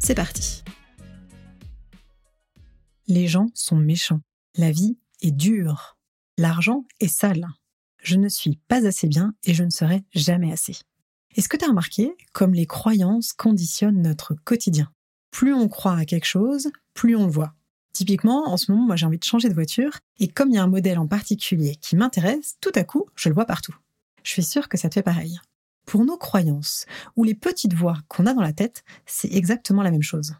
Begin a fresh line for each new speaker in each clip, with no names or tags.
c'est parti. Les gens sont méchants. La vie est dure. L'argent est sale. Je ne suis pas assez bien et je ne serai jamais assez. Est-ce que tu as remarqué comme les croyances conditionnent notre quotidien? Plus on croit à quelque chose, plus on le voit. Typiquement, en ce moment, moi j'ai envie de changer de voiture et comme il y a un modèle en particulier qui m'intéresse, tout à coup, je le vois partout. Je suis sûre que ça te fait pareil. Pour nos croyances ou les petites voix qu'on a dans la tête, c'est exactement la même chose.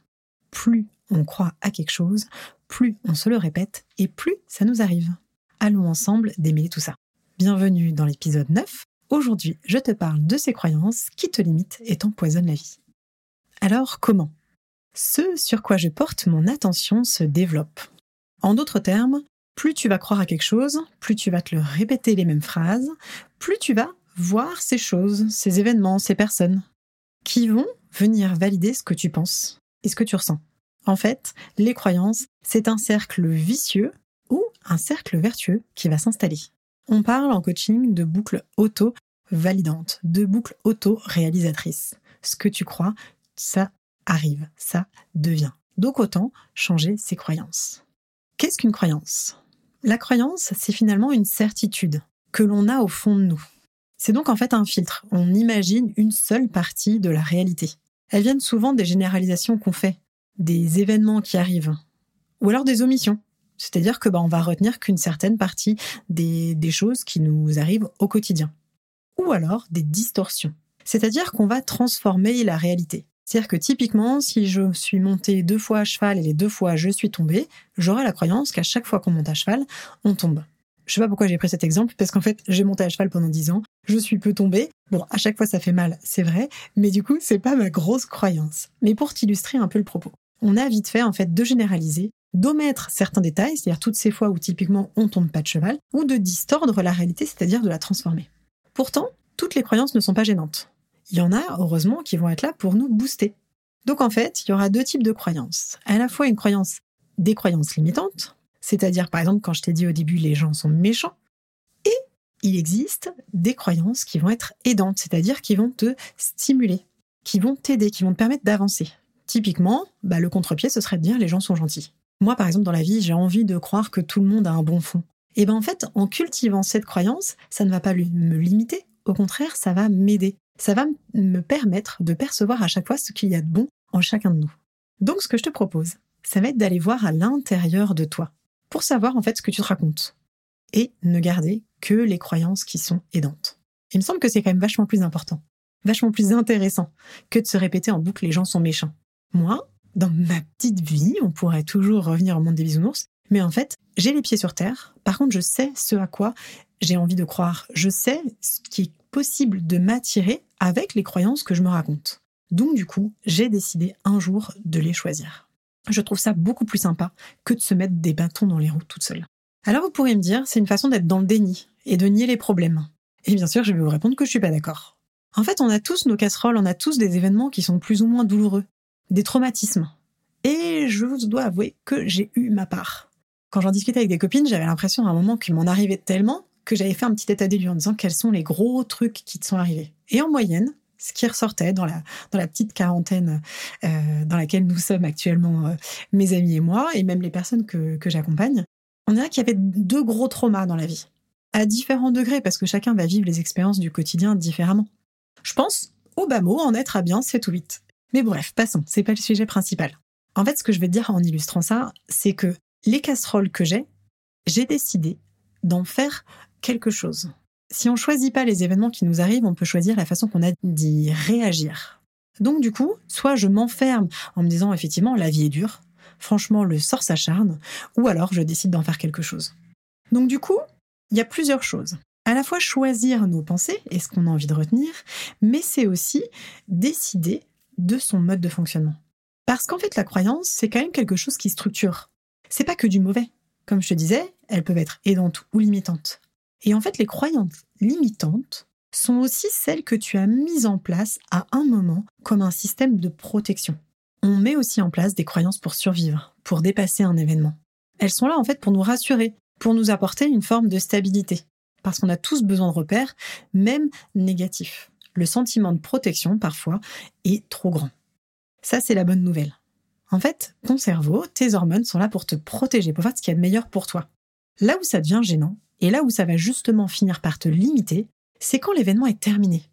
Plus on croit à quelque chose, plus on se le répète et plus ça nous arrive. Allons ensemble démêler tout ça. Bienvenue dans l'épisode 9. Aujourd'hui, je te parle de ces croyances qui te limitent et t'empoisonnent la vie. Alors comment? Ce sur quoi je porte mon attention se développe. En d'autres termes, plus tu vas croire à quelque chose, plus tu vas te le répéter les mêmes phrases, plus tu vas voir ces choses, ces événements, ces personnes qui vont venir valider ce que tu penses et ce que tu ressens. En fait, les croyances, c'est un cercle vicieux ou un cercle vertueux qui va s'installer. On parle en coaching de boucles auto-validantes, de boucles auto-réalisatrices. Ce que tu crois, ça arrive, ça devient. Donc autant changer ses croyances. Qu'est-ce qu'une croyance? La croyance, c'est finalement une certitude que l'on a au fond de nous. C'est donc en fait un filtre. On imagine une seule partie de la réalité. Elles viennent souvent des généralisations qu'on fait, des événements qui arrivent, ou alors des omissions. C'est-à-dire que bah, on va retenir qu'une certaine partie des, des choses qui nous arrivent au quotidien. Ou alors des distorsions. C'est-à-dire qu'on va transformer la réalité. C'est-à-dire que typiquement, si je suis montée deux fois à cheval et les deux fois je suis tombée, j'aurai la croyance qu'à chaque fois qu'on monte à cheval, on tombe. Je sais pas pourquoi j'ai pris cet exemple, parce qu'en fait, j'ai monté à cheval pendant dix ans, je suis peu tombée. Bon, à chaque fois, ça fait mal, c'est vrai, mais du coup, c'est pas ma grosse croyance. Mais pour t'illustrer un peu le propos, on a vite fait, en fait, de généraliser, d'omettre certains détails, c'est-à-dire toutes ces fois où typiquement on tombe pas de cheval, ou de distordre la réalité, c'est-à-dire de la transformer. Pourtant, toutes les croyances ne sont pas gênantes. Il y en a, heureusement, qui vont être là pour nous booster. Donc en fait, il y aura deux types de croyances. À la fois une croyance, des croyances limitantes, c'est-à-dire, par exemple, quand je t'ai dit au début, les gens sont méchants. Et il existe des croyances qui vont être aidantes, c'est-à-dire qui vont te stimuler, qui vont t'aider, qui vont te permettre d'avancer. Typiquement, bah, le contre-pied, ce serait de dire les gens sont gentils. Moi, par exemple, dans la vie, j'ai envie de croire que tout le monde a un bon fond. Et ben en fait, en cultivant cette croyance, ça ne va pas me limiter, au contraire, ça va m'aider. Ça va me permettre de percevoir à chaque fois ce qu'il y a de bon en chacun de nous. Donc ce que je te propose, ça va être d'aller voir à l'intérieur de toi pour savoir en fait ce que tu te racontes et ne garder que les croyances qui sont aidantes. Il me semble que c'est quand même vachement plus important, vachement plus intéressant que de se répéter en boucle les gens sont méchants. Moi, dans ma petite vie, on pourrait toujours revenir au monde des bisounours, mais en fait, j'ai les pieds sur terre. Par contre, je sais ce à quoi j'ai envie de croire. Je sais ce qui est possible de m'attirer avec les croyances que je me raconte. Donc du coup, j'ai décidé un jour de les choisir. Je trouve ça beaucoup plus sympa que de se mettre des bâtons dans les roues toute seule. Alors vous pourriez me dire, c'est une façon d'être dans le déni et de nier les problèmes. Et bien sûr, je vais vous répondre que je suis pas d'accord. En fait, on a tous nos casseroles, on a tous des événements qui sont plus ou moins douloureux, des traumatismes. Et je vous dois avouer que j'ai eu ma part. Quand j'en discutais avec des copines, j'avais l'impression à un moment qu'il m'en arrivait tellement que j'avais fait un petit état des lieux en disant quels sont les gros trucs qui te sont arrivés. Et en moyenne, ce qui ressortait dans la, petite quarantaine euh, dans laquelle nous sommes actuellement, euh, mes amis et moi, et même les personnes que, que j'accompagne, on dirait qu'il y avait deux gros traumas dans la vie, à différents degrés, parce que chacun va vivre les expériences du quotidien différemment. Je pense, au bas mot, en être à bien 7 ou 8. Mais bref, passons, c'est pas le sujet principal. En fait, ce que je vais te dire en illustrant ça, c'est que les casseroles que j'ai, j'ai décidé d'en faire quelque chose si on choisit pas les événements qui nous arrivent, on peut choisir la façon qu'on a d'y réagir. Donc du coup, soit je m'enferme en me disant effectivement la vie est dure, franchement le sort s'acharne, ou alors je décide d'en faire quelque chose. Donc du coup, il y a plusieurs choses. À la fois choisir nos pensées et ce qu'on a envie de retenir, mais c'est aussi décider de son mode de fonctionnement. Parce qu'en fait, la croyance, c'est quand même quelque chose qui structure. C'est pas que du mauvais. Comme je te disais, elles peuvent être aidantes ou limitantes. Et en fait, les croyances limitantes sont aussi celles que tu as mises en place à un moment comme un système de protection. On met aussi en place des croyances pour survivre, pour dépasser un événement. Elles sont là en fait pour nous rassurer, pour nous apporter une forme de stabilité. Parce qu'on a tous besoin de repères, même négatifs. Le sentiment de protection, parfois, est trop grand. Ça, c'est la bonne nouvelle. En fait, ton cerveau, tes hormones sont là pour te protéger, pour faire ce qu'il y a de meilleur pour toi. Là où ça devient gênant, et là où ça va justement finir par te limiter, c'est quand l'événement est terminé,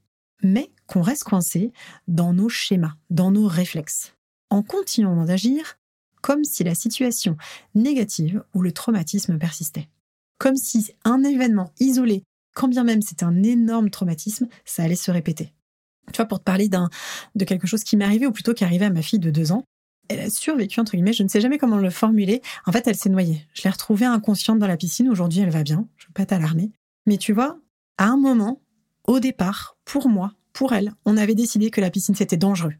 mais qu'on reste coincé dans nos schémas, dans nos réflexes, en continuant d'agir comme si la situation négative ou le traumatisme persistait. Comme si un événement isolé, quand bien même c'est un énorme traumatisme, ça allait se répéter. Tu vois, pour te parler de quelque chose qui m'est arrivé, ou plutôt qui arrivait à ma fille de deux ans, elle a survécu, entre guillemets, je ne sais jamais comment le formuler. En fait, elle s'est noyée. Je l'ai retrouvée inconsciente dans la piscine. Aujourd'hui, elle va bien. Je ne veux pas t'alarmer. Mais tu vois, à un moment, au départ, pour moi, pour elle, on avait décidé que la piscine, c'était dangereux.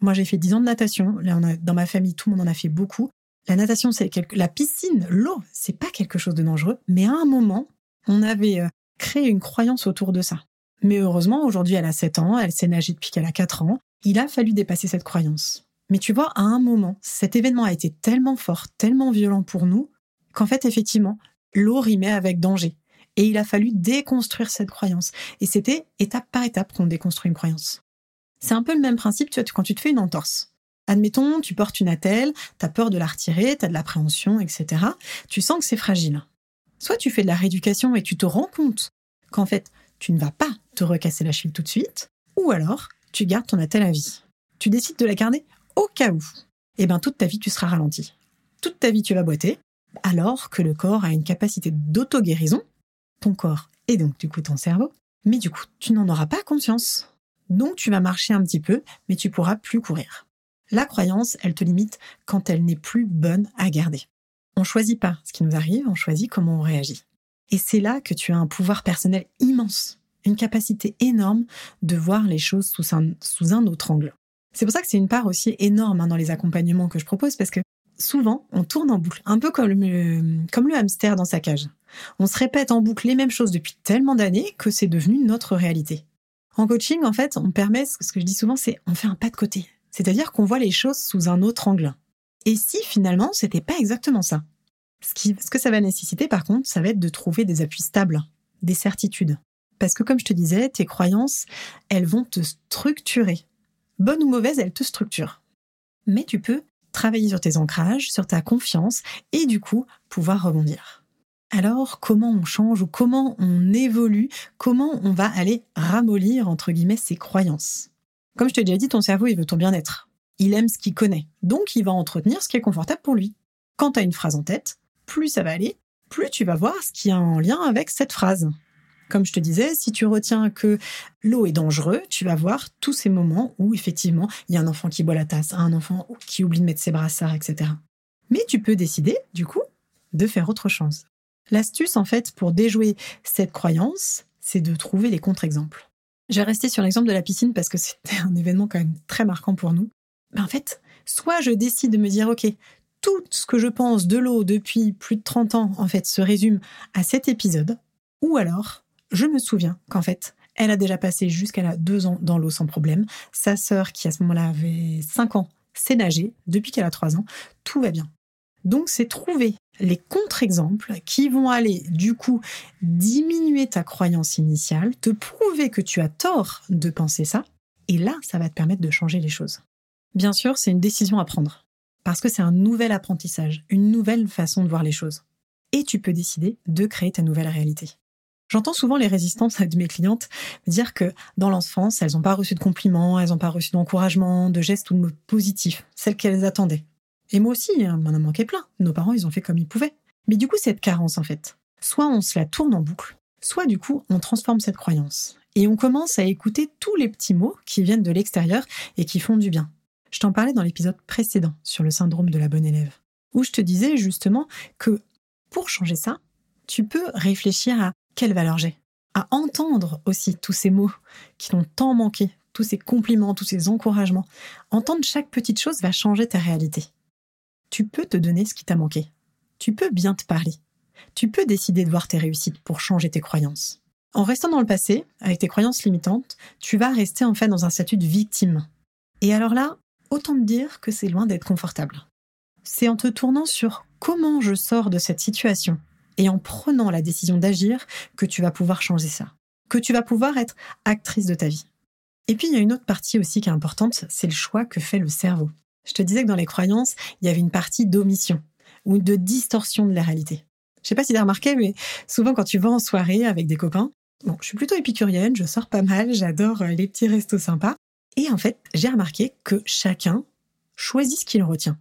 Moi, j'ai fait 10 ans de natation. Là, dans ma famille, tout le monde en a fait beaucoup. La natation, c'est quelque... la piscine, l'eau, c'est pas quelque chose de dangereux. Mais à un moment, on avait euh, créé une croyance autour de ça. Mais heureusement, aujourd'hui, elle a 7 ans, elle s'est nagée depuis qu'elle a 4 ans. Il a fallu dépasser cette croyance. Mais tu vois, à un moment, cet événement a été tellement fort, tellement violent pour nous, qu'en fait, effectivement, l'eau rimait avec danger. Et il a fallu déconstruire cette croyance. Et c'était étape par étape qu'on déconstruit une croyance. C'est un peu le même principe, tu vois, quand tu te fais une entorse. Admettons, tu portes une attelle, t'as peur de la retirer, t'as de l'appréhension, etc. Tu sens que c'est fragile. Soit tu fais de la rééducation et tu te rends compte qu'en fait, tu ne vas pas te recasser la cheville tout de suite, ou alors tu gardes ton attelle à vie. Tu décides de la garder au cas où. Eh bien toute ta vie, tu seras ralenti. Toute ta vie, tu vas boiter, alors que le corps a une capacité d'auto-guérison ton corps et donc du coup ton cerveau, mais du coup tu n'en auras pas conscience. Donc tu vas marcher un petit peu, mais tu pourras plus courir. La croyance, elle te limite quand elle n'est plus bonne à garder. On choisit pas ce qui nous arrive, on choisit comment on réagit. Et c'est là que tu as un pouvoir personnel immense, une capacité énorme de voir les choses sous un, sous un autre angle. C'est pour ça que c'est une part aussi énorme hein, dans les accompagnements que je propose, parce que souvent, on tourne en boucle, un peu comme le, hamster dans sa cage. On se répète en boucle les mêmes choses depuis tellement d'années que c'est devenu notre réalité. En coaching, en fait, on permet, ce que je dis souvent, c'est on fait un pas de côté. C'est-à-dire qu'on voit les choses sous un autre angle. Et si finalement, c'était pas exactement ça? Ce, ce que ça va nécessiter, par contre, ça va être de trouver des appuis stables, des certitudes. Parce que comme je te disais, tes croyances, elles vont te structurer. Bonne ou mauvaise, elles te structurent. Mais tu peux travailler sur tes ancrages, sur ta confiance, et du coup, pouvoir rebondir. Alors, comment on change ou comment on évolue, comment on va aller ramollir, entre guillemets, ses croyances? Comme je t'ai déjà dit, ton cerveau, il veut ton bien-être. Il aime ce qu'il connaît, donc il va entretenir ce qui est confortable pour lui. Quand tu as une phrase en tête, plus ça va aller, plus tu vas voir ce qui est en lien avec cette phrase. Comme je te disais, si tu retiens que l'eau est dangereuse, tu vas voir tous ces moments où effectivement il y a un enfant qui boit la tasse, un enfant qui oublie de mettre ses brassards, etc. Mais tu peux décider, du coup, de faire autre chose. L'astuce, en fait, pour déjouer cette croyance, c'est de trouver les contre-exemples. J'ai resté sur l'exemple de la piscine parce que c'était un événement quand même très marquant pour nous. Mais en fait, soit je décide de me dire, OK, tout ce que je pense de l'eau depuis plus de 30 ans, en fait, se résume à cet épisode, ou alors, je me souviens qu'en fait, elle a déjà passé jusqu'à deux ans dans l'eau sans problème. Sa sœur, qui à ce moment-là avait 5 ans, sait nager. Depuis qu'elle a 3 ans, tout va bien. Donc, c'est trouver les contre-exemples qui vont aller du coup diminuer ta croyance initiale, te prouver que tu as tort de penser ça, et là, ça va te permettre de changer les choses. Bien sûr, c'est une décision à prendre, parce que c'est un nouvel apprentissage, une nouvelle façon de voir les choses. Et tu peux décider de créer ta nouvelle réalité. J'entends souvent les résistances de mes clientes dire que dans l'enfance, elles n'ont pas reçu de compliments, elles n'ont pas reçu d'encouragement, de gestes ou de mots positifs, celles qu'elles attendaient. Et moi aussi, hein, m'en a manqué plein. Nos parents, ils ont fait comme ils pouvaient. Mais du coup, cette carence, en fait, soit on se la tourne en boucle, soit du coup, on transforme cette croyance. Et on commence à écouter tous les petits mots qui viennent de l'extérieur et qui font du bien. Je t'en parlais dans l'épisode précédent sur le syndrome de la bonne élève, où je te disais justement que pour changer ça, tu peux réfléchir à quelle valeur j'ai, à entendre aussi tous ces mots qui t'ont tant manqué tous ces compliments, tous ces encouragements, entendre chaque petite chose va changer ta réalité. Tu peux te donner ce qui t'a manqué. Tu peux bien te parler. Tu peux décider de voir tes réussites pour changer tes croyances. En restant dans le passé, avec tes croyances limitantes, tu vas rester en fait dans un statut de victime. Et alors là, autant te dire que c'est loin d'être confortable. C'est en te tournant sur comment je sors de cette situation et en prenant la décision d'agir que tu vas pouvoir changer ça, que tu vas pouvoir être actrice de ta vie. Et puis il y a une autre partie aussi qui est importante, c'est le choix que fait le cerveau. Je te disais que dans les croyances, il y avait une partie d'omission ou de distorsion de la réalité. Je sais pas si tu as remarqué, mais souvent quand tu vas en soirée avec des copains, bon, je suis plutôt épicurienne, je sors pas mal, j'adore euh, les petits restos sympas. Et en fait, j'ai remarqué que chacun choisit ce qu'il retient.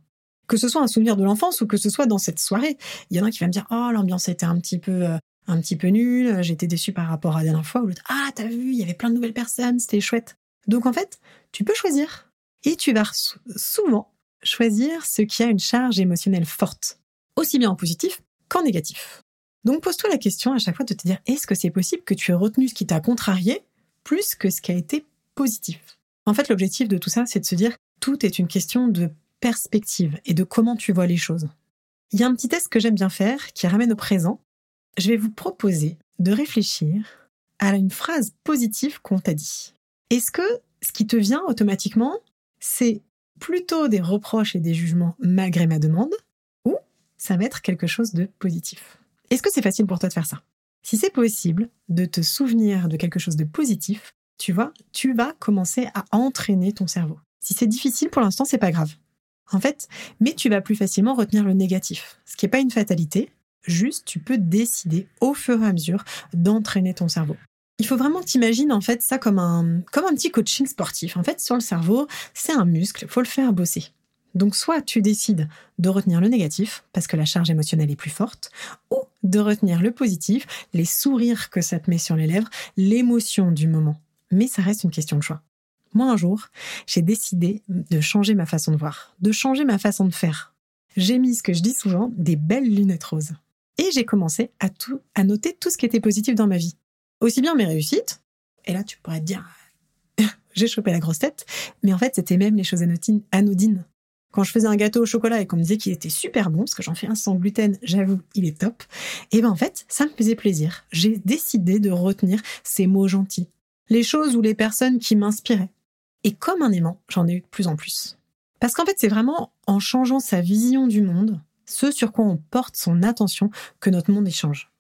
Que ce soit un souvenir de l'enfance ou que ce soit dans cette soirée. Il y en a qui va me dire Oh, l'ambiance était un petit peu, euh, un petit peu nulle, j'étais déçu par rapport à la dernière fois. Ou l'autre Ah, t'as vu, il y avait plein de nouvelles personnes, c'était chouette. Donc en fait, tu peux choisir. Et tu vas souvent choisir ce qui a une charge émotionnelle forte, aussi bien en positif qu'en négatif. Donc pose-toi la question à chaque fois de te dire est-ce que c'est possible que tu aies retenu ce qui t'a contrarié plus que ce qui a été positif? En fait, l'objectif de tout ça, c'est de se dire tout est une question de perspective et de comment tu vois les choses. Il y a un petit test que j'aime bien faire qui ramène au présent. Je vais vous proposer de réfléchir à une phrase positive qu'on t'a dit. Est-ce que ce qui te vient automatiquement, c'est plutôt des reproches et des jugements malgré ma demande, ou ça va être quelque chose de positif? Est-ce que c'est facile pour toi de faire ça? Si c'est possible de te souvenir de quelque chose de positif, tu vois, tu vas commencer à entraîner ton cerveau. Si c'est difficile pour l'instant, c'est pas grave. En fait, mais tu vas plus facilement retenir le négatif, ce qui n'est pas une fatalité, juste tu peux décider au fur et à mesure d'entraîner ton cerveau. Il faut vraiment t'imaginer en fait ça comme un, comme un petit coaching sportif. En fait, sur le cerveau, c'est un muscle, faut le faire bosser. Donc soit tu décides de retenir le négatif parce que la charge émotionnelle est plus forte, ou de retenir le positif, les sourires que ça te met sur les lèvres, l'émotion du moment. Mais ça reste une question de choix. Moi, un jour, j'ai décidé de changer ma façon de voir, de changer ma façon de faire. J'ai mis ce que je dis souvent, des belles lunettes roses. Et j'ai commencé à, tout, à noter tout ce qui était positif dans ma vie. Aussi bien mes réussites, et là tu pourrais te dire, j'ai chopé la grosse tête, mais en fait c'était même les choses anodines. Quand je faisais un gâteau au chocolat et qu'on me disait qu'il était super bon, parce que j'en fais un sans gluten, j'avoue, il est top, et ben en fait, ça me faisait plaisir. J'ai décidé de retenir ces mots gentils, les choses ou les personnes qui m'inspiraient. Et comme un aimant, j'en ai eu de plus en plus. Parce qu'en fait, c'est vraiment en changeant sa vision du monde, ce sur quoi on porte son attention, que notre monde échange.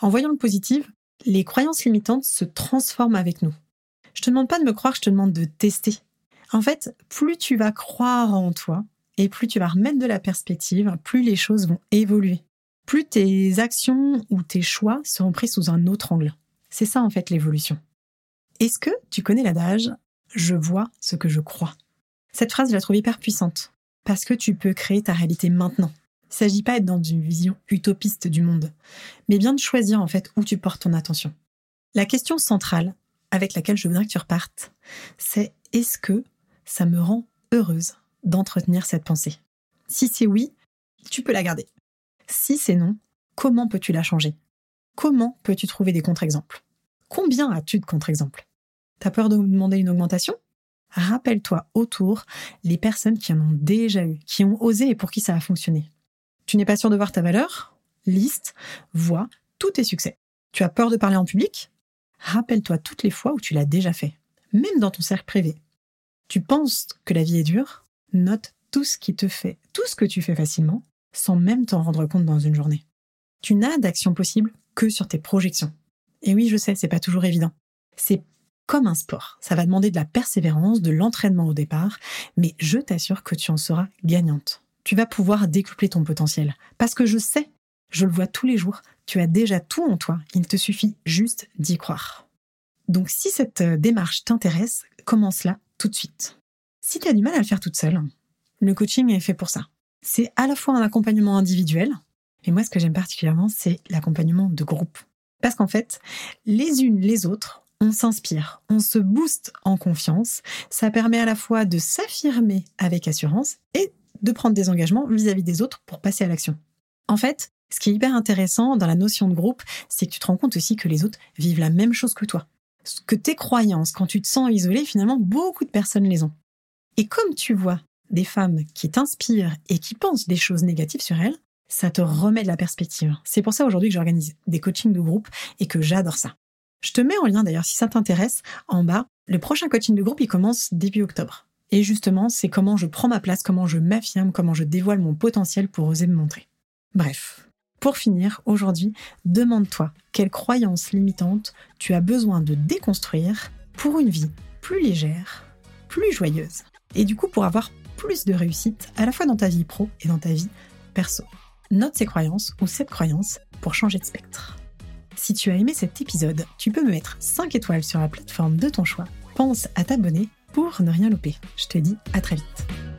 En voyant le positif, les croyances limitantes se transforment avec nous. Je te demande pas de me croire, je te demande de tester. En fait, plus tu vas croire en toi et plus tu vas remettre de la perspective, plus les choses vont évoluer. Plus tes actions ou tes choix seront pris sous un autre angle. C'est ça en fait l'évolution. Est-ce que tu connais l'adage je vois ce que je crois. Cette phrase, je la trouve hyper puissante, parce que tu peux créer ta réalité maintenant. Il ne s'agit pas d'être dans une vision utopiste du monde, mais bien de choisir en fait où tu portes ton attention. La question centrale avec laquelle je voudrais que tu repartes, c'est est-ce que ça me rend heureuse d'entretenir cette pensée? Si c'est oui, tu peux la garder. Si c'est non, comment peux-tu la changer? Comment peux-tu trouver des contre-exemples? Combien as-tu de contre-exemples? T'as peur de demander une augmentation? Rappelle-toi autour les personnes qui en ont déjà eu, qui ont osé et pour qui ça a fonctionné. Tu n'es pas sûr de voir ta valeur? Liste, vois tous tes succès. Tu as peur de parler en public? Rappelle-toi toutes les fois où tu l'as déjà fait, même dans ton cercle privé. Tu penses que la vie est dure? Note tout ce qui te fait, tout ce que tu fais facilement, sans même t'en rendre compte dans une journée. Tu n'as d'action possible que sur tes projections. Et oui, je sais, c'est pas toujours évident. C'est comme un sport. Ça va demander de la persévérance, de l'entraînement au départ, mais je t'assure que tu en seras gagnante. Tu vas pouvoir décupler ton potentiel. Parce que je sais, je le vois tous les jours, tu as déjà tout en toi, il te suffit juste d'y croire. Donc si cette euh, démarche t'intéresse, commence là tout de suite. Si tu as du mal à le faire toute seule, le coaching est fait pour ça. C'est à la fois un accompagnement individuel, mais moi ce que j'aime particulièrement, c'est l'accompagnement de groupe. Parce qu'en fait, les unes les autres, on s'inspire, on se booste en confiance. Ça permet à la fois de s'affirmer avec assurance et de prendre des engagements vis-à-vis des autres pour passer à l'action. En fait, ce qui est hyper intéressant dans la notion de groupe, c'est que tu te rends compte aussi que les autres vivent la même chose que toi. que tes croyances, quand tu te sens isolé, finalement, beaucoup de personnes les ont. Et comme tu vois des femmes qui t'inspirent et qui pensent des choses négatives sur elles, ça te remet de la perspective. C'est pour ça aujourd'hui que j'organise des coachings de groupe et que j'adore ça. Je te mets en lien d'ailleurs si ça t'intéresse en bas. Le prochain coaching de groupe, il commence début octobre. Et justement, c'est comment je prends ma place, comment je m'affirme, comment je dévoile mon potentiel pour oser me montrer. Bref, pour finir, aujourd'hui, demande-toi quelles croyances limitantes tu as besoin de déconstruire pour une vie plus légère, plus joyeuse. Et du coup, pour avoir plus de réussite à la fois dans ta vie pro et dans ta vie perso. Note ces croyances ou cette croyance pour changer de spectre. Si tu as aimé cet épisode, tu peux me mettre 5 étoiles sur la plateforme de ton choix. Pense à t'abonner pour ne rien louper. Je te dis à très vite.